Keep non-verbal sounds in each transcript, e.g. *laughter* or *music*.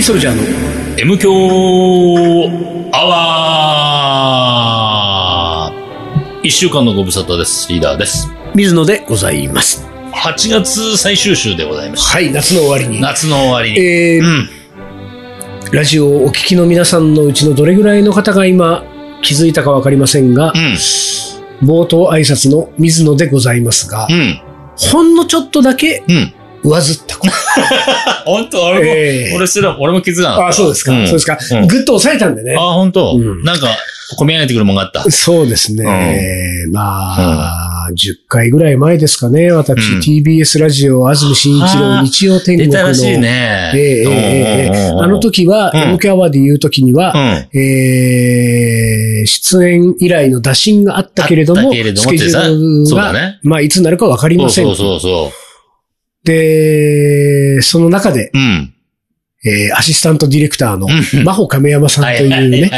ーソルジャーの M 強アワー一週間のご無沙汰です。リーダーです。水野でございます。8月最終週でございました。はい、夏の終わりに。夏の終わりに。えーうん。ラジオをお聞きの皆さんのうちのどれぐらいの方が今気づいたかわかりませんがう、ん。冒頭挨拶の水野でございますがう、ん。ほんのちょっとだけうん。上ずったこと。*laughs* 本当？俺も、えー、俺すら、俺も気づかなかった。あ、そうですか。うん、そうですか。ぐ、っ、と抑えたんでね。あ、本当、うん、なんか、込み上げてくるもんがあった。そうですね。うん、まあ、うん、10回ぐらい前ですかね。私、うん、TBS ラジオ、安住慎一郎日曜天国の。出たらしいね。えー、えー、ええー、あの時は、オ、うん、キャワーで言う時には、うん、えー、出演以来の打診があったけれども、どもスケジュールが、ね、まあ、いつになるかわかりません。そうそうそう。で、その中で、う。うん。えーアシスタントディレクターのうん真帆亀山さんというはいね。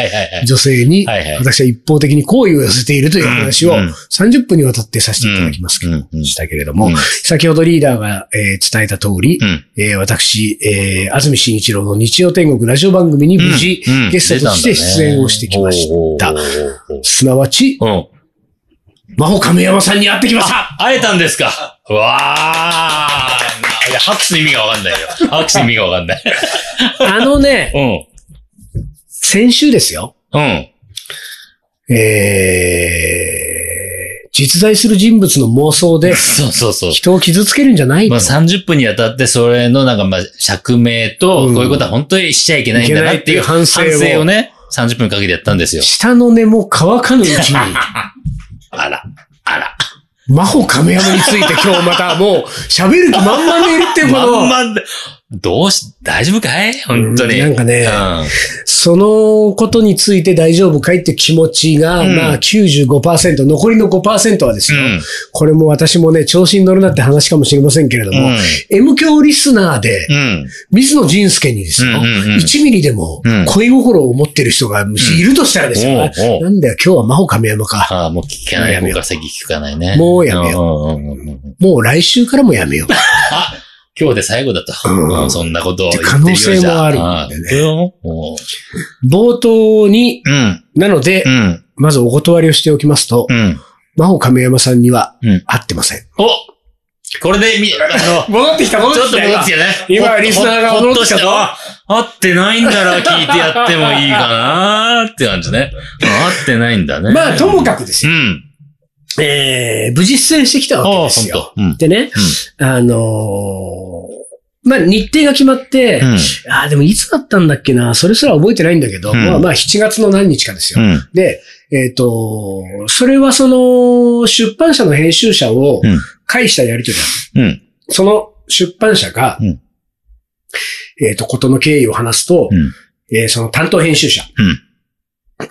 女性に、私は一方的に好意を寄せているという話をうんうん30分にわたってさせていただきますけど、したけれども、うん先ほどリーダーが、えー伝えた通り、うん。えー私、えー安住紳一郎の日曜天国ラジオ番組に無事、うんゲストとして出演をしてきました。すなわち。真帆亀山さんに会ってきました会えたんですかうわあ。いや、拍手の意味がわかんないよ。拍手の意味がわかんない。あのね、うん。先週ですよ。うん。えー、実在する人物の妄想で *laughs* そうそうそう。人を傷つけるんじゃないまあ30分にあたってそれのなんかまあ釈明と、うんこういうことは本当にしちゃいけないんだなっていう反省ををね、30分かけてやったんですよ。下の根も乾かぬうちに、*laughs* あら、あら。真帆亀山について今日またもう喋る気満々でいるっていうこまの、*laughs* んまんでどうし、大丈夫かい？本当に。なんかねうんそのことについて大丈夫かいって気持ちが、うんまあ95%、残りの5%はですよ、うんこれも私もね、調子に乗るなって話かもしれませんけれども、M 教リスナーで、うん。水野仁介にですよ、うんうんうん1ミリでもうん恋心を持ってる人がもしいるとしたらですよ、なんだよ、今日は真帆亀山か。ああ、もう聞かない。僕は先聞かないね。もうやめよよう。もう来週からもやめよう。あ、今日で最後だと。うんうんそんなことを言って可能性もあるんでねでね。も冒頭に、ううん。なので、うん。まずお断りをしておきますと、うん。真帆亀山さんにはうん。会ってません。おこれでみ、あの、*laughs* 戻ってきた、戻ちょっと戻ってきてね。今リスナーが戻ってきたぞ合ってないんなら聞いてやってもいいかなーって感じね。うん合ってないんだね。まあ、ともかくですよ。うん。えー、無事出演してきたわけですよ。うん。でね、あのーまあ、日程が決まって、うん。ああ、でもいつだったんだっけな、それすら覚えてないんだけど、うんまあまあ7月の何日かですよ。うん。で、えっ、と、それはその、出版社の編集者をうん介したやりとりだ。うん。その出版社が、うんえっ、と、ことの経緯を話すと、うんえーその担当編集者、うん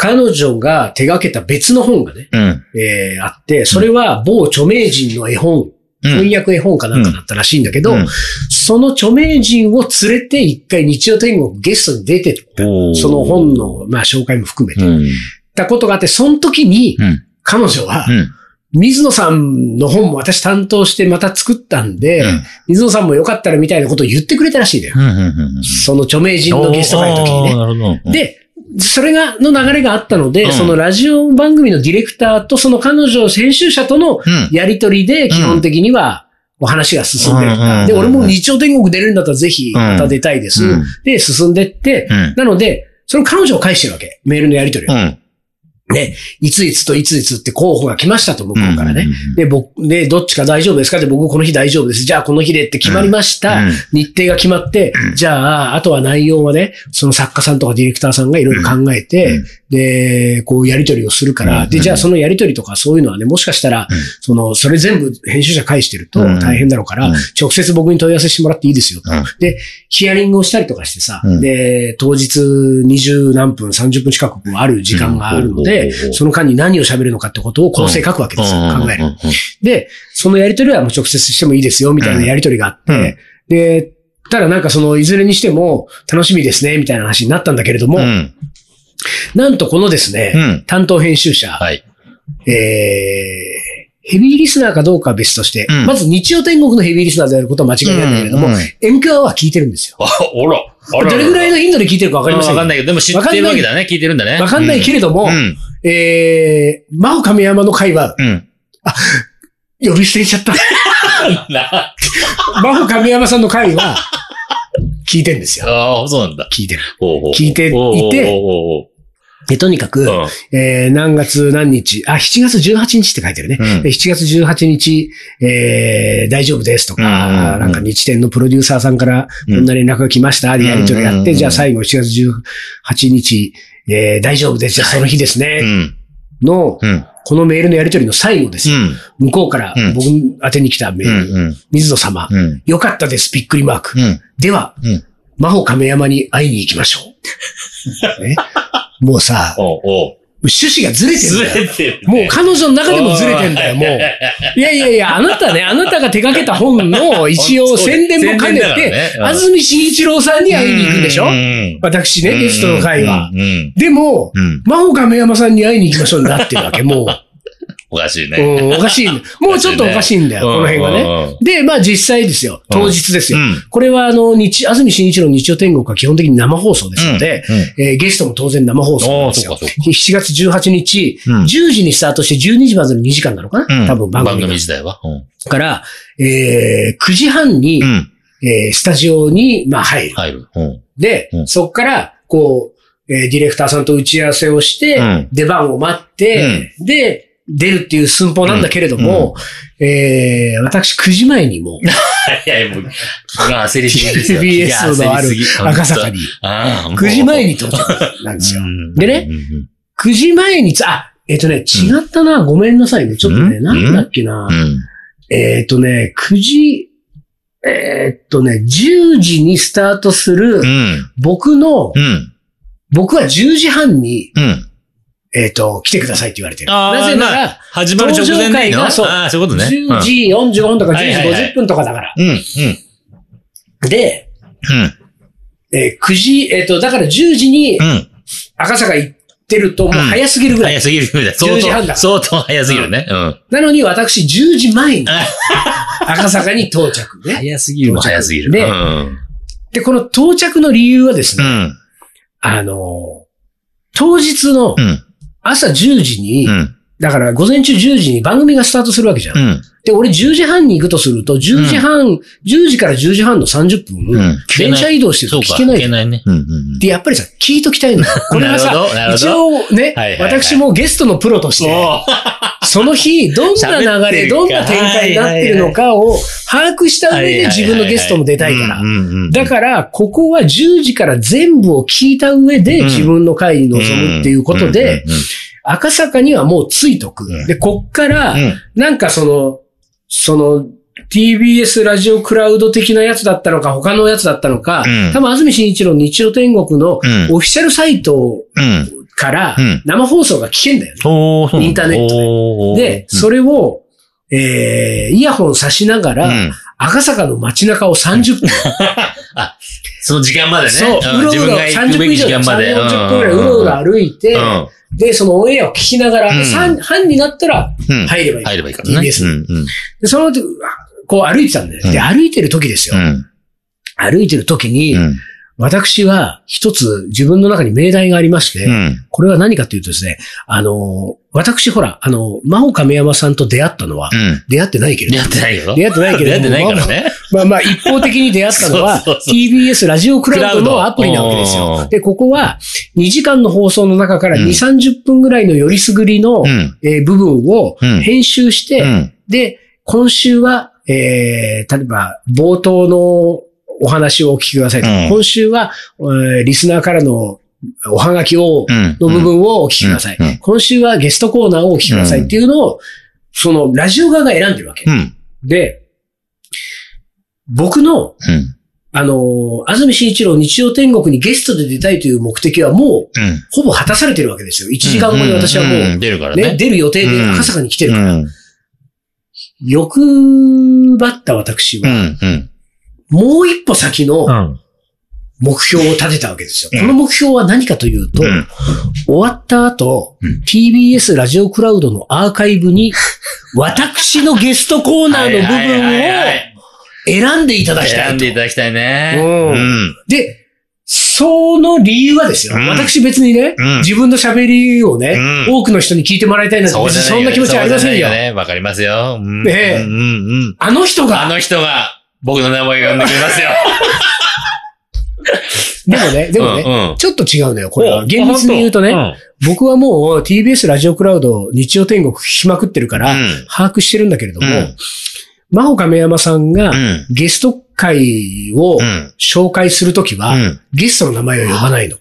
彼女が手掛けた別の本がね、うん。えーあって、それは某著名人の絵本、うん。翻訳絵本かなんかだったらしいんだけど、うんその著名人を連れて一回日曜天国ゲストに出てった。その本の、まあ、紹介も含めて。うん。たことがあって、その時に、うん。彼女はう、ん。水野さんの本も私担当してまた作ったんで、うん水野さんもよかったらみたいなことを言ってくれたらしいんだよ。うん。うん。うん。その著名人のゲスト会の時にね。で、それが、の流れがあったので、うんそのラジオ番組のディレクターとその彼女、編集者とのうん。やりとりで基本的にはお話が進んでる。で、俺も日曜天国出れるんだったらぜひまた出たいですうん。で、進んでって、うん。なので、その彼女を返してるわけ。メールのやりとりを。うん。ね、いついつといついつって候補が来ましたと、向こうからね。うん。で、僕、で、どっちか大丈夫ですか？って僕この日大丈夫です。じゃあこの日でって決まりました。うん日程が決まって、じゃあ、あとは内容はね、その作家さんとかディレクターさんがいろいろ考えて、うんで、こうやりとりをするから、うんで、じゃあそのやりとりとかそういうのはね、もしかしたら、うんその、それ全部編集者返してるとうん大変だろうから、うん直接僕に問い合わせしてもらっていいですよと。うんで、ヒアリングをしたりとかしてさ、うんで、当日20何分、30分近くある時間があるので、うんその間に何を喋るのかってことを構成書くわけですよ、考える。うん。で、そのやりとりはもう直接してもいいですよ、みたいなやりとりがあって、で、ただなんかその、いずれにしても楽しみですね、みたいな話になったんだけれども、うん。なんとこのですね、うん。担当編集者、はい。えヘビーリスナーかどうかは別として、うんまず日曜天国のヘビーリスナーであることは間違いないんだけれども、うんうん MQ は聞いてるんですよ。あ、おら。どれぐらいの頻度で聞いてるかわかりませんい。わかんないけど、でも知ってるわけだね。聞いてるんだね。わかんないけれども、うん。えー、真帆亀山の会は、うん。呼び捨てちゃった。な真帆亀山さんの会は、聞いてるんですよ。ああ、そうなんだ。聞いてる。聞いていてで、とにかく、うんえー何月何日、あ、7月18日って書いてるね。うんで7月18日、えー大丈夫ですとか、うんうんうんなんか日天のプロデューサーさんからうんこんな連絡が来ました、でやりとりやって、うんうんうんじゃあ最後7月18日、えー大丈夫です。じゃあその日ですうね。ん。の、うん。このメールのやりとりの最後ですよ。うん。向こうからうん僕宛てに来たメうール。ん。水野様、うん。よかったです。びっくりマーク。うん。では、うん真帆亀山に会いに行きましょう。*laughs* ね、もうさ、おうおう趣旨がずれてるんずだよ。れてるね。もう彼女の中でもずれてんだよ、もう。いやいやいや、あなたね、あなたが手掛けた本の *laughs* 一応宣伝も兼ね宣伝だからてね、うん安住紳一郎さんに会いに行くんでしょうん私ね、ゲストの会は。うん。でも、うん。真帆亀山さんに会いに行きましょうになってるわけ、もう。おかしいね。うん、おかしい。*laughs* もうちょっとおかしいんだよ、この辺はね。ね。で、まあ実際ですよ。当日ですよ。うんこれはあの、日、安住紳一郎日曜天国は基本的に生放送ですので、えーゲストも当然生放送なんですよ。ああそうかそう7月18日、うん10時にスタートして12時までの2時間なのかな、うん多分番組が。自体は？うんから、えー9時半に、うん。えースタジオに、まあ、入る。入る。うん。で、うんそこから、こう、えーディレクターさんと打ち合わせをして、うん出番を待って、で、出るっていう寸法なんだけれども、えー私9時前にもう、*laughs* いやいや、もう、気が焦りすぎですよ。*laughs* TBS のある赤坂に、。ああ、9時前に到着なんですよ。うんでねうんうん9時前につ、あ、えっ、とね、違ったな、ごめんなさいね。ちょっとね、うんなんだっけな。うん。えっ、とね、9時、えっ、とね、10時にスタートする、うん。僕の、うん。僕は10時半に、うん。えっ、と、来てくださいって言われてる。あーなぜなら、始まる直前でいいのそうああ、そういうことね。10時45分とか10時はいはいはい50分とかだから。うん。うん。で、うん。えー9時、えっ、と、だから10時にうん。赤坂行ってるともう早すぎるぐらい。早すぎるぐらい。相10時半だ当、相当早すぎるね。うん。なのに私10時前に赤坂に到着ね。*laughs* 早すぎるも早すぎる。でうん。で、この到着の理由はですね、うん。あのー当日のうん。朝10時に、うん。だから午前中10時に番組がスタートするわけじゃん。うん。で、俺10時半に行くとすると、10時半、10時から10時半の30分、うん電車移動してる。と聞けない聞けないね。うん。うん。で、やっぱりさ、聞いときたいのよ。これはさ一ど応ね、はいはいはい私もゲストのプロとして、その日、どんな流れ、どんな展開になってるのかを把握した上で自分のゲストも出たいから。だから、ここは10時から全部を聞いた上でうん自分の会に臨むっていうことで、うん、赤坂にはもうついとくうん。で、こっからうん、うんなんかその、その、TBS ラジオクラウド的なやつだったのか、他のやつだったのか、うん。多分安住紳一郎日曜天国のうん。オフィシャルサイトうん。からうん。生放送が聞けんだよね。インターネットで。で、それを、えー、イヤホン差しながら、うん赤坂の街中を30分、*laughs* あ、その時間までね。そう、んうろうろ、自分が行く30べき分以上で。3、40分くらいうろうろ歩いて、うんで、そのオンエアを聞きながら、うん3半になったらうん入ればいい。入ればいいからね。うんで、その後、こう歩いてたんだよ。で、うん歩いてる時ですよ。うん歩いてる時に、うん私は一つ自分の中に命題がありまして、うんこれは何かというとですね、あの、私ほら、あの、真帆亀山さんと出会ったのは、うん。出会ってないけれどやってないよ。出会ってないけれども出会ってないからね。まあまあ、一方的に出会ったのは *laughs* そうそうそう TBS ラジオクラウドのアプリなわけですよ。で、ここは2時間の放送の中から2、うん30分ぐらいのよりすぐりの、うん。えー部分をうん編集して、うん。で、今週は、えー、例えば、冒頭のお話をお聞きくださいうん今週は、えーリスナーからのおはがきを、うん。の部分をお聞きください。今週はゲストコーナーをお聞きくださいっていうのを、そのラジオ側が選んでるわけ。うん。で、僕の、うん。あのー安住紳一郎日曜天国にゲストで出たいという目的はもう、うん。ほぼ果たされてるわけですよ。1時間後に私はもう、ん出るからね、ね。出る予定で赤坂に来てるから。うん。欲張った私うは。もう一歩先のうん。目標を立てたわけですよ。うんこの目標は何かというと、うん終わった後、うん TBS ラジオクラウドのアーカイブに *laughs* 私のゲストコーナーの部分をい選んでいただきたいと選んで。いただきたいね。うんうん。で、その理由はですよ。うん私別にね、うん自分の喋りをね、うん多くの人に聞いてもらいたいなんてそんな気持ちはありませんよ。そうじゃないね。わかりますよ。うん。ねえうんうんうん。あの人あが、の人が、僕の名前を呼んでくれますよ。*laughs* でもね、でもね、うんうんちょっと違うのよ、これは。お厳密に言うとね、うん僕はもう TBS ラジオクラウド日曜天国聞きまくってるから、うん把握してるんだけれども、うん真帆亀山さんがうんゲスト会をうん紹介するときは、うんゲストの名前を呼ばないの。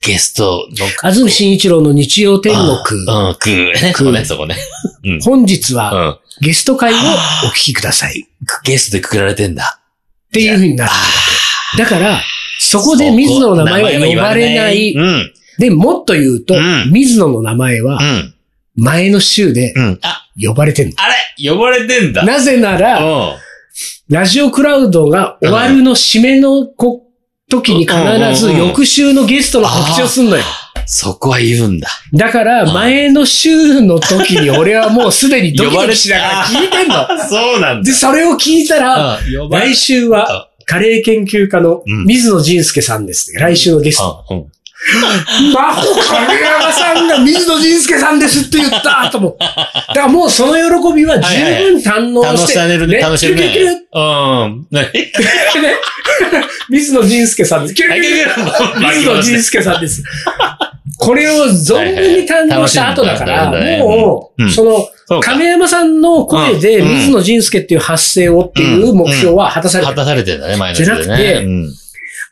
ゲストの、安住紳一郎の日曜天国、うん、くね。そこね、そこね。うん。本日はうん。ゲスト会をお聞きください。ゲストでくくられてんだ。っていう風になるんだって。だから、そこで水野の名前は呼ばれない。うん。で、もっと言うと、うん水野の名前はうん。前の週で呼ばれてんの。あれ？呼ばれてんだ。なぜなうら、ん。ラジオクラウドが終わるの締めのこ時に必ず翌週のゲストの告知をすんのよ。そこは言うんだ。だから、うん前の週の時に俺はもうすでにドキドキしながら聞いてんの。そうなんで、それを聞いたら、来週は、カレー研究家のうん水野仁介さんです。来週のゲスト。うん。魔法亀山さんが水野仁介さんですって言ったと思。だからもうその喜びは十分堪能楽し。してれるね。楽しるキュルキュルキュルね。うん。何水野仁介さんです。キュルキュルキュル水野仁介さんです。これを存分に堪能した後だから、だもう、うんその、亀山さんの声でうん水野仁介っていう発声をっていう目標は果たされてる。果たされてんだね、前のじゃなくて。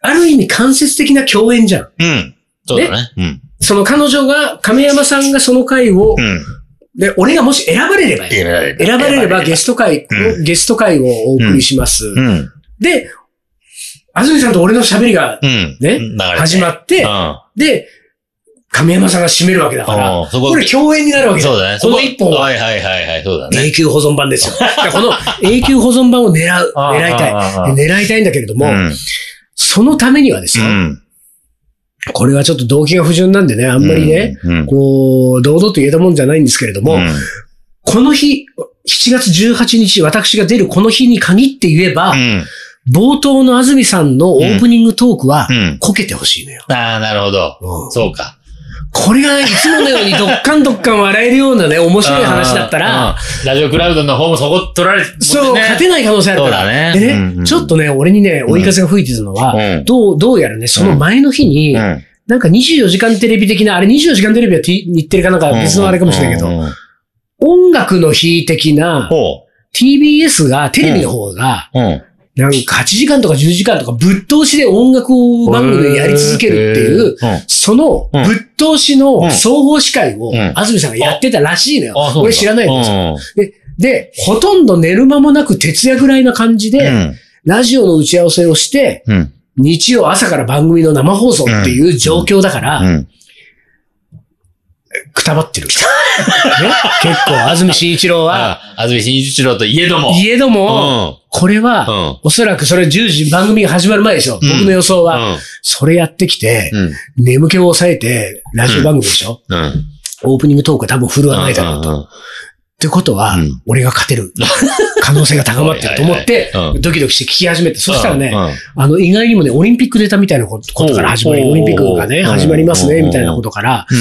ある意味間接的な共演じゃん。うん。そうだね。うん。その彼女が、亀山さんがその回をう、ん。で、俺がもし選ばれれば。選ばれれば選ばれればゲスト会、うゲスト会をお送りします。うん。で、安住さんと俺の喋りがうん。ね流れて始まって、うん。で、亀山さんが締めるわけだから、ここれ共演になるわけだそうだね。この一本ははいはいはいはい、そうだね。永久保存版ですよ。*laughs* この永久保存版を狙う、狙いたい。狙いたいんだけれども、うん。そのためにはですよ、うん。これはちょっと動機が不純なんでね、あんまりね、うん。こう、堂々と言えたもんじゃないんですけれども、うんこの日、7月18日、私が出るこの日に限って言えば、うん。冒頭の安住さんのオープニングトークはう、ん。こけてほしいのよ。ああ、なるほど。うんそうか。これがね、いつものようにどっかんどっかん笑えるようなね、面白い話だったら、うん、ラジオクラウドの方もそこ取られて、そう、ね勝てない可能性あるから。そうだね。でね、うんうん。ちょっとね、俺にね、追い風が吹いてたのは、うん。どう、どうやらね、その前の日に、うん。なんか24時間テレビ的な、あれ24時間テレビは日テレかなんか別のあれかもしれないけど、音楽の日的な、ほ TBS が、テレビの方が。なんか8時間とか10時間とかぶっ通しで音楽番組をやり続けるっていう、うん。そのうんぶっ通しの総合司会をうん安住さんがやってたらしいのよ。俺知らないんですよ。よ。で、で、ほとんど寝る間もなく徹夜ぐらいな感じで、うん。ラジオの打ち合わせをして、うん。日曜朝から番組の生放送っていう状況だから、うん。くたばってる。*laughs* ね、結構、安住紳一郎は、あ、安住紳一郎といえども。いえどうん。も、これは、うん。おそらくそれ10時番組が始まる前ですよ。うん僕の予想は。うん。それやってきて、うん。眠気を抑えて、ラジオ番組でしょ、うん。オープニングトークは多分振るわないだろうと。うんってことは、うん俺が勝てる *laughs* 可能性が高まってると思ってドキドキして聞き始めて、そしたらね、うんあの、意外にもね、オリンピック出たみたいなことから始まり、オリンピックがね、始まりますね、みたいなことから、うん。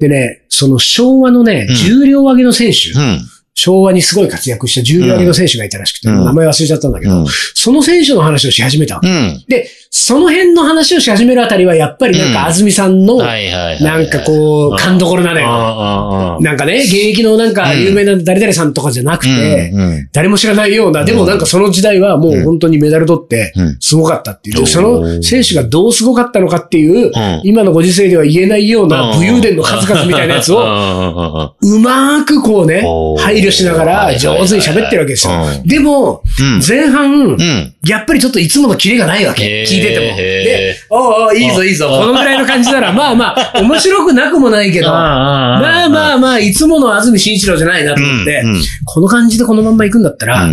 でね、その昭和のねうん、重量上げの選手、うん。昭和にすごい活躍した重量上げの選手がいたらしくて、うん名前忘れちゃったんだけど、うん。その選手の話をし始めたわけ。うん。で、その辺の話をし始めるあたりは、やっぱりなんうん。か安住さんの。なんかこう、勘どころなのよ。よなんかね、現役のなんか有名な誰々さんとかじゃなくて、うん。誰も知らないような、でもなんかその時代はもう本当にメダル取ってうん、すごかったっていう。その選手がどうすごかったのかっていう、うん。今のご時世では言えないような武勇伝の数々みたいなやつを、を、うまーくこうね配慮しながら上手に喋ってるわけですよ。うん。でも、うん。前半う、ん。やっぱりちょっといつものキレがないわけ。てても。で、おうおういいぞいいぞ。うんこのぐらいの感じなら、まあまあ、*laughs* 面白くなくもないけど、まあまあまあ、いつもの安住紳一郎じゃないなと思って、この感じでこのまんま行くんだったら、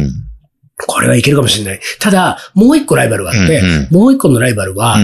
これはいけるかもしれない。ただ、もう一個ライバルがあって、うんもう一個のライバルは、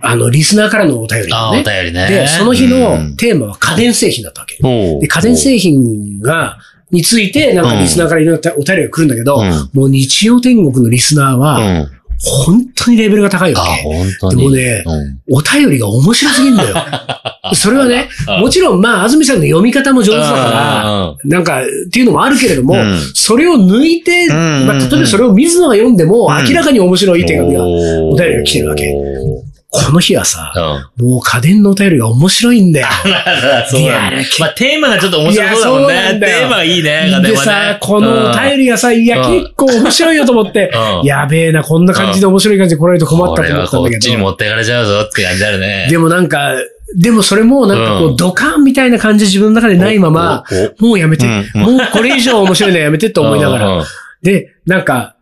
あの、リスナーからのお便りああ、お。便りね。で、その日うのんテーマは家電製品だったわけ。で、家電製品が、について、なんかリスナーからいろんなお便りが来るんだけど、うんもう日曜天国のリスナーうは、ん。本当にレベルが高いわあ、け。でもねうん。お便りが面白すぎんだよ。*laughs* それはね、もちろん、まあ、安住さんの読み方も上手だから、なんか、っていうのもあるけれども、うん。それを抜いて、ん。まあ、例えばそれを水野が読んでも、うん。明らかに面白い手紙が、おお便りが来てるわけ。うん。この日はさ、もう家電のお便りが面白いんだよ。*laughs* そうなんだ。まあ、テーマがちょっと面白そうだもんね。んテーマがいいね、家電ね。さ、このお便りがさ、いや、うん結構面白いよと思って、うん。やべえな、こんな感じで面白い感じで来られると困ったと思ったんだこれはこっちにけど。持っていかれちゃうぞって感じあるね。でもなんか、でもそれもなんかこうんう、ドカンみたいな感じ自分の中でないまま、お、もうやめて、うん。もうこれ以上面白いのはやめてってお思いながら。うん。で、なんか、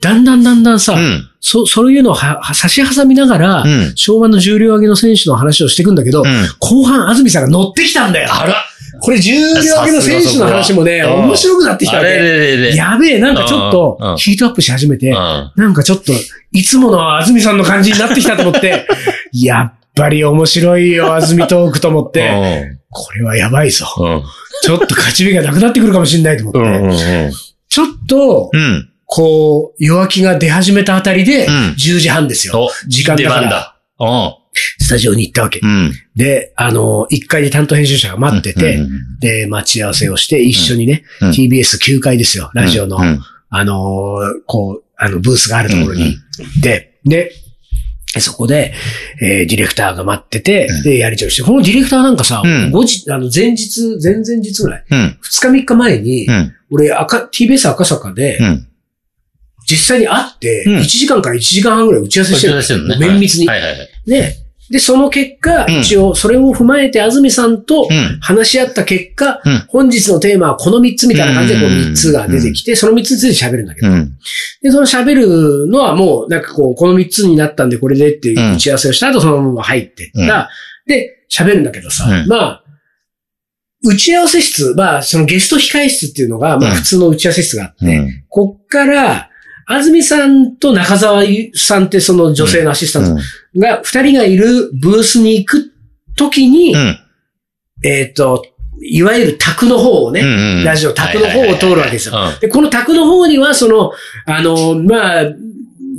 だんだんだんだんさ、うん。そ、そういうのをは、は差し挟みながら、うん昭和の重量上げの選手の話をしていくんだけど、うん後半安住さんが乗ってきたんだよ。あらこれ重量上げの選手の話もね、面白くなってきたわあれけ。れれれ。やべえ、なんかちょっとんヒートアップし始めて、うんなんかちょっと、いつもの安住さんの感じになってきたと思って、*laughs* やっぱり面白いよ、安住トークと思って、これはやばいぞ。うん。ちょっと勝ち目がなくなってくるかもしれないと思って。ちょっと、うん。こう、弱気が出始めたあたりで、うん10時半ですよ。お、時間だからだ。うん。スタジオに行ったわけ。うん。で、あの、1階で担当編集者が待ってて、うんで、待ち合わせをして、一緒にね、うん TBS9 階ですよ、ラジオの、うんあのーこう、あの、ブースがあるところに行って、で、そこで、えーディレクターが待ってて、うんで、やりとりして、このディレクターなんかさ、あの、前日、前々日ぐらい、うん。2日3日前に、うん。俺、赤、TBS 赤坂で、うん。実際に会って、うん1時間から1時間半ぐらい打ち合わせしてる。してるのね。綿密に。はいはいはい。ね。で、その結果、うん一応、それを踏まえて、安住さんとうん。話し合った結果、うん本日のテーマはこの3つみたいな感じで、こううん3つが出てきて、その3つについて喋るんだけど、うん。で、その喋るのはもう、なんかこう、この3つになったんでこれでっていう打ち合わせをした後、そのまま入ってった。で、喋るんだけどさ、うんまあ、打ち合わせ室、まあ、そのゲスト控室っていうのが、まあうん普通の打ち合わせ室があって、うん。こっから、安住さんと中澤さんってその女性のアシスタントが、二人がいるブースに行くときに、うん。えっ、と、いわゆる宅の方をね、うん。ラジオ宅の方を通るわけですよで、この宅の方には、その、あの、まあ、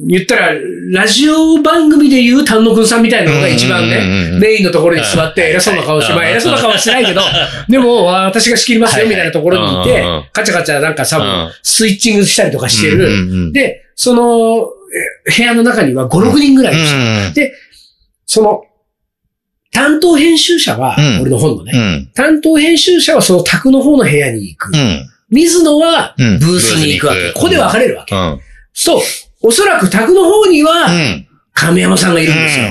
言ったら、ラジオ番組で言う丹野くんさんみたいなのが一番ね、うんメインのところに座って偉そうな顔して、うんまあ偉そうな顔はしてないけど、でも、わ私が仕切りますよみたいなところにいてカチャカチャなんかさうん、スイッチングしたりとかしてうんる。で、その、え部屋の中には5、6人ぐらいいる人うんで、その、担当編集者はうん、俺の本のね、うん。担当編集者はその宅の方の部屋に行く。うん。水野はうんブースに行くわけ。ここで分かれるわけ。うん。そう。おそらく宅の方にうは、ん。亀山さんがいるんですよ。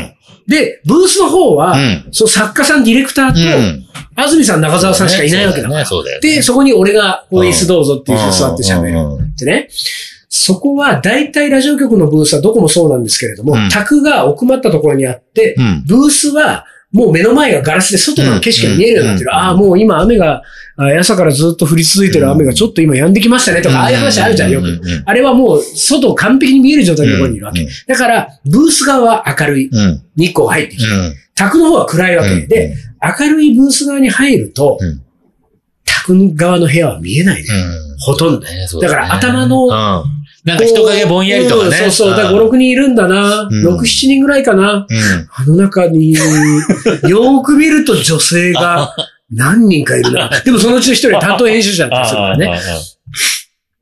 で、ブースの方は、うんその作家さん、ディレクターと、うん。安住さん、中澤さんしかいないわけだから。で、そこに俺が、こう、うん椅子どうぞっていう座って喋る。うんうんでね、そこは、大体ラジオ局のブースはどこもそうなんですけれども、うん宅が奥まったところにあって、うん。ブースは、もう目の前がガラスで外の景色が見えるようになってる。うんああ、もう今雨が、あ朝からずっと降り続いてる雨がちょっと今止んできましたねとか、ああいう話あるじゃん、よく。あれはもう外完璧に見える状態のところにいるわけ。うんだから、ブース側は明るい。うん。日光が入ってきて。うん。宅の方は暗いわけ。うんで、明るいブース側に入ると、うん宅側の部屋は見えないね。ほとんど。だから頭のうん。なんか人影ぼんやりとかね。うんそうそう。だから5、6人いるんだな。うん6、7人ぐらいかな。うん。あの中に、よーく見ると女性が何人かいるな。*laughs* でもそのうちの一人は担当編集者だったからね。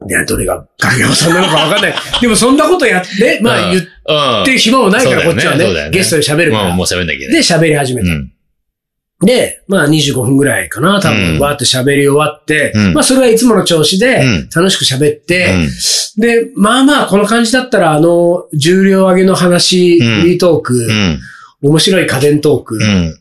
いや、どれが影山さんなのかわかんない。でもそんなことやって、まあ言っうん。て暇もないから、こっちはね。ゲストで喋るからもう、。喋んなきゃ。で、喋り始めた。うん。で、まあ25分ぐらいかな、多う分、んわーって喋り終わって、うんまあそれはいつもの調子でうん、楽しく喋って、うんで、まあまあこの感じだったら、あの、重量上げの話、リートーク、うん。面白い家電トーク、うん。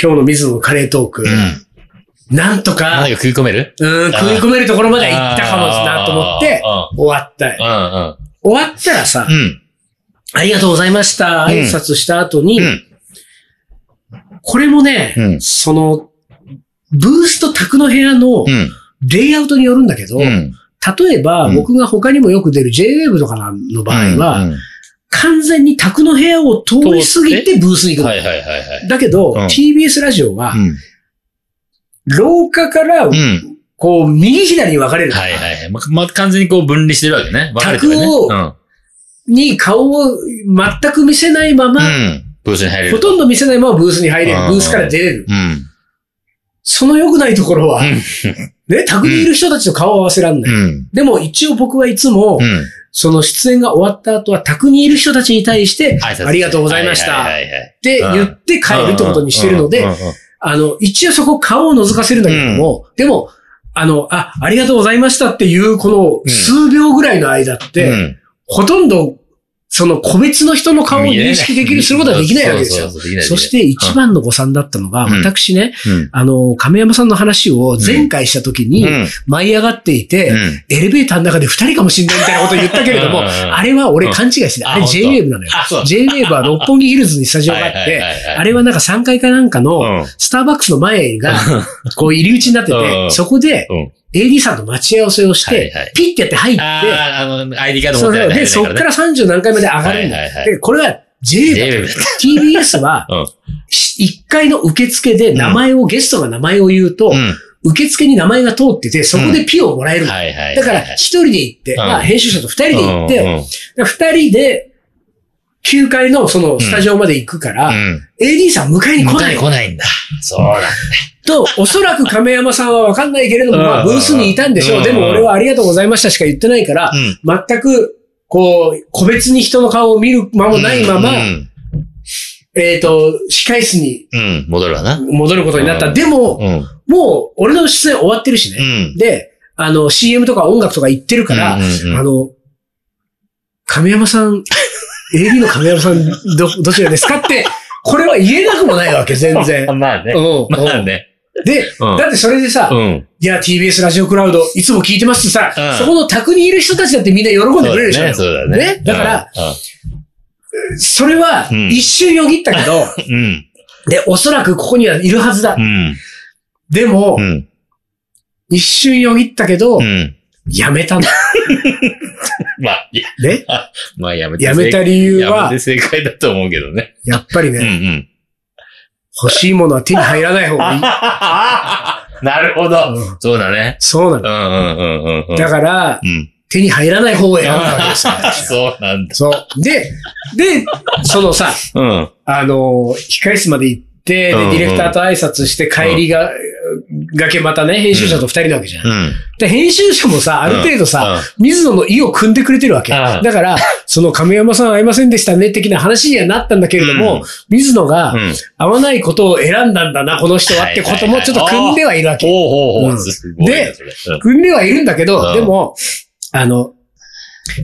今日の水野のカレートーク、うん。なんとか、何か食い込める？うん、食い込めるところまで行ったかもなと思って、終わった。うん。終わったらさう、ん。ありがとうございました、うん挨拶した後に、うん。これもね、うんその、ブースと宅の部屋のうん。レイアウトによるんだけど、うん。例えば、うん僕が他にもよく出る JWave とかの場合は、完全に宅の部屋を通り過ぎてブースに行くの。はいはいはいはい。だけど、うん TBS ラジオはう、ん。廊下からうん。こう、右左に分かれる。はいはいはい。ま、ま、完全にこう分離してるわけね。分かれて客るね。をうん。に顔を全く見せないまま、うん。ブースに入れる。ほとんど見せないままブースに入れる。うんブースから出れる。うん。その良くないところは、うん。ね、宅にいる人たちと顔を合わせらんない。うん。でも一応僕はいつも、うん。その出演が終わった後は宅にいる人たちに対して、ありがとうございましたって言って帰るってことにしてるのでうん、うんうんあの、一応そこ顔を覗かせるんだけども、でも、あの、あ、ありがとうございましたっていう、この数秒ぐらいの間って、うんほとんど、その個別の人の顔を認識できる、することはできないわけですよ。そして一番の誤算だったのが、うん。私ね、うん。あの、亀山さんの話を前回した時にうん。舞い上がっていて、うん。エレベーターの中で二人かもしんないみたいなことを言ったけれども、あれは俺勘違いしてた。あれ JWAVE なのよ。JWAVE は六本木ヒルズにスタジオがあってあれはなんか3階かなんかの、うん。スターバックスの前が、こう入り口になってうて、ん。そこでうん AD さんと待ち合わせをしはいはいて、ピッてやって入って、ああ、あの、ID カード。持ってないで、そっから30何回まで上がるんだはいはいはいで、これは JWAVE TBS は、*laughs* うん。1階の受付で名前を、ゲストが名前を言うと、うん。受付に名前が通ってて、そこでピをもらえるの。はいはいはい。だから、一人で行って、んまあ、編集者と二人で行って、二人で、9階のそのスタジオまで行くから、うん。AD さん迎えに来迎えない来ないんだ。そうなんだ。と、おそらく亀山さんはわかんないけれども、まあ、うんブースにいたんでしょう。うんでも俺はありがとうございましたしか言ってないから、うん。全く、こう、個別に人の顔を見る間もないまま、うん。えっ、と、控室にうん。戻るわな。戻ることになった。うんでも、うん。もう、俺の出演終わってるしうね。ん。で、あの、CM とか音楽とか言ってるから、あの、亀山さん、AD の亀山さん、ど、どちらですかって、これは言えなくもないわけ、*laughs* 全然。まあね。うんまあね。で、うんだってそれでさ、うん。いや、TBS ラジオクラウド、いつも聞いてますってさ、うんそこの宅にいる人たちだってみんな喜んでくれるでしょ。ね。そうだね。ねだから、うん、それはうん一瞬よぎったけど、うん。で、おそらくここにはいるはずだう。ん。でもう、ん。一瞬よぎったけどう、ん。やめたの？*laughs* まあ、いやね？*laughs* まあやめて。やめた理由やはめて、正解だと思うけどね。やっぱりうんうね、ん。欲しいものは手に入らない方がいい。*laughs* なるほど。うんそうだね。そうなの。うんうんうんうんうん。だから、うん。手に入らない方を選んだわけですよ。そうなんだ。そう。で、で、そのさ、うん。あの、控室まで行って、で、デうんうんィレクターと挨拶して帰りが、がけまたね、編集者と二人なわけじゃん。うん。で、編集者もさ、ある程度さ、うん、水野の意を組んでくれてるわけ。うんだから、その亀山さん会いませんでしたね、的な話にはなったんだけれども、うん水野がうん。会わないことを選んだんだな、この人はってこともちょっと組んではいるわけ。ほうほうほう。うんすごいね。それ組んではいるんだけど、うんでも、あの、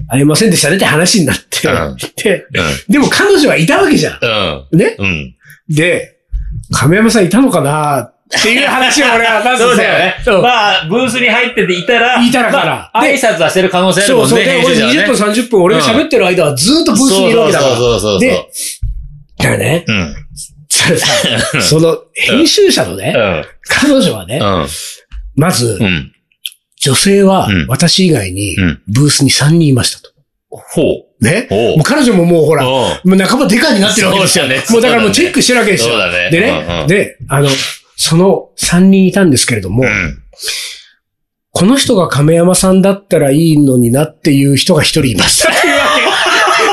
会いませんでしたねって話になって、うんで、うん。でも彼女はいたわけじゃん。うん。ね？で、亀山さんいたのかなっていう話を俺はまずそうだよね。そうまあ、ブースに入ってていたら、いたらからまあ挨拶はしてる可能性あるもそうそう。んね。で、俺編集者はね20分30分俺が喋ってる間はずっとブースにいるわけだから。そうそうそうそう。で、だからね、うん。それさ、その編集者のね、うん。彼女はね、うん。まずう、ん。女性はうん私以外にうん。ブースに3人いましたと。ほう。ね？ほうもう彼女ももうほら、もうんう半ばデカになってるわけですよ。そうだねもうだからもうチェックしてるわけですよ。そうだね。でうんね、うんで、あの、その3人いたんですけれども、うん。この人が亀山さんだったらいいのになっていう人が一人いました。っていうわ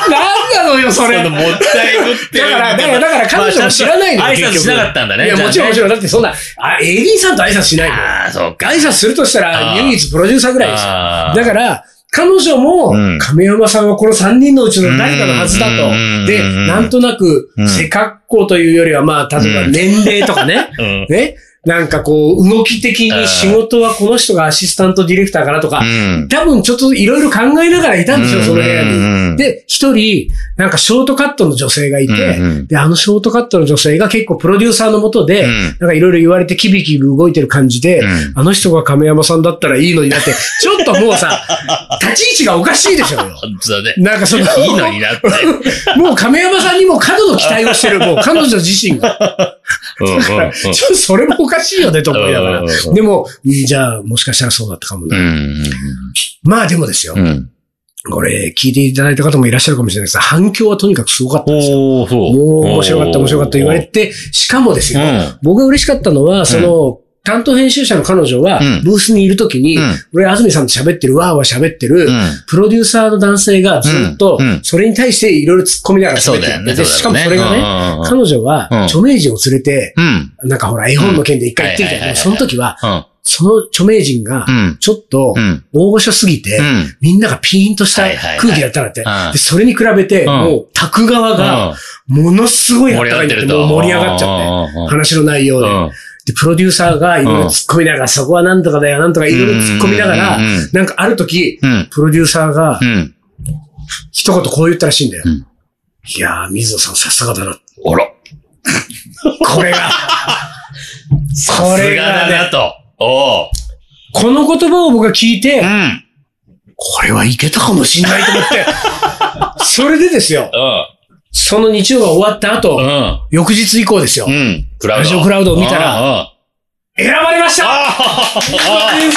けなんなのよ、それ。もったいぶってるだから、だから、だから彼女も知らないのよ、まあ挨拶しなかったんだね。いや、もちろんもちろん。だってそんな、あ、AD さんと挨拶しないのよ。ああ、そうか。挨拶するとしたら、唯一プロデューサーぐらいですよ。だから、彼女もうん、亀山さんはこの3人のうちの誰かのはずだと。うん。で、なんとなくう、ん。背格好というよりは、まあ、例えばうん。年齢とかね、*laughs* うん。ね、なんかこう、動き的に仕事はこの人がアシスタントディレクターかなとか、うん。多分ちょっといろいろ考えながらいたんですよ、その部屋に。にで、一人、なんかショートカットの女性がいて、うんうんで、あのショートカットの女性が結構プロデューサーのもとで、うんなんかいろいろ言われてキビキビ動いてる感じで、うんあの人が亀山さんだったらいいのになって、ちょっともうさ、*laughs* 立ち位置がおかしいでしょ。本当だね。なんかその、いいのになって。*laughs* もう亀山さんにも過度の期待をしてる、もう彼女自身が。うんそれもおかしいよね、と思いながらでも、んじゃあ、もしかしたらそうだったかもうな。ん。まあでもですよう。ん。これ、聞いていただいた方もいらっしゃるかもしれないですが、反響はとにかくすごかったんですよ。もう面白かった面白かった言われて、しかもですよ、うん。僕が嬉しかったのは、その、担当編集者の彼女はうん、ブースにいるときに、うん俺、安住さんと喋ってる、わーわー喋ってる、うんプロデューサーの男性がずっとそれに対していろいろ突っ込みながら喋ってるね。でしかもそれがね、ね彼女はうん著名人を連れて、うん。なんかほら、絵本の件で一回言ってみたいな。うんでもその時は、うん。その著名人がう、ん。ちょっとうん。大御所すぎてう、ん。みんながピーンとした空気だったんだってうん。で、それに比べて、んもう、宅側が、ものすごい盛り上がってると。もう盛り上がっちゃって、ゃ話の内容で。で、プロデューサーがいろいろ突っ込みながら、そこはなんとかだよ、なんとかいろいろ突っ込みながらなんかある時、うん。プロデューサーがうん。一言こう言ったらしいんだよ。うんいやー、水野さんさすがだな。あら。これが、これがさすがだなね、と。おう。この言葉を僕が聞いてう、ん。これはいけたかもしんないと思って、*laughs* それでですよ、その日曜が終わった後、うん。翌日以降ですよう、ん。クラウド。ラジオクラウドを見たらら、選ばれましたあ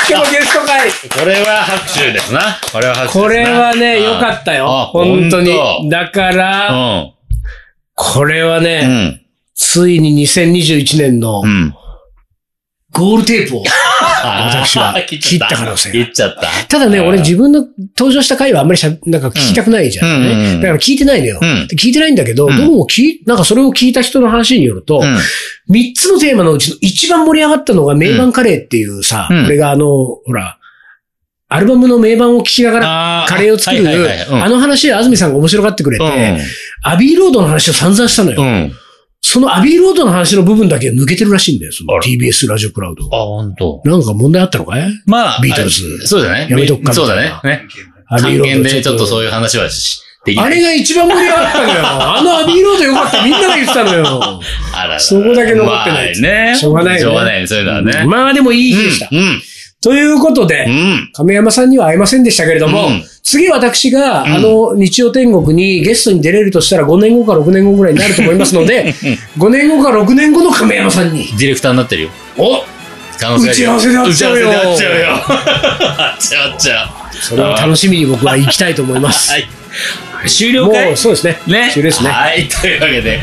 今日ゲスト会あこれは拍手ですな。これは拍手こですな。れはね、良かったあよ。本当にだから、うん。これはうね、ん。ついに2021年のうん。ゴールテープを。私は切切った可能性が。切っちゃった。ただね、うん。俺自分の登場した回はあんまりしゃ、なんか聞きたくないじゃん。だから聞いてないのよ。聞いてないんだけど、うん。どうも聞い、なんかそれを聞いた人の話によると、うん。三つのテーマのうちの一番盛り上がったのが名盤カレーっていうさ、うん。俺があの、ほら、アルバムの名盤を聞きながらカレーを作る、あの話で安住さんが面白がってくれて、アビーロードの話を散々したのよ。そのアビーロードの話の部分だけ抜けてるらしいんだよ、その TBS ラジオクラウド。あ、本当。なんか問題あったのかい？まあ、ビートルズそうだね。やめとくかそうだね。ね。アビーロード関係でちょっとそういう話はしできない。あれが一番盛り上がったのよ。あのアビーロードよかった、みんなが言ってたのよ。あららそこだけ残ってないまあね。しょうがないよねしょうがないね、そういうのはね。まあでもいい日でした。うん。ということで、うん。亀山さんには会えませんでしたけれども、うん次私が、んあの、日曜天国にゲストに出れるとしたら5年後か6年後ぐらいになると思いますので、*laughs* 5年後か6年後の亀山さんに、ディレクターになってるよ。お打ち合わせで会っちゃうよ打ち合わせで会っちゃうよ。会っちゃう、*laughs* 会っちゃう。それを楽しみに僕は行きたいと思います。はい。終了もかい？うそうですね。ね。終了ですね。はい、というわけで、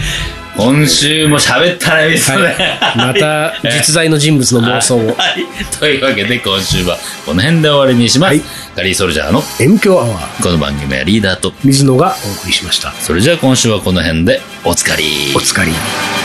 今週も喋ったらいいですね。また *laughs* 実在の人物の妄想を。はい。というわけで、今週はこの辺で終わりにします。はいカリーソルジャーの M 強アワー、この番組はリーダーと、水野がお送りしました。それじゃあ今週はこの辺でおつかり。お疲れ。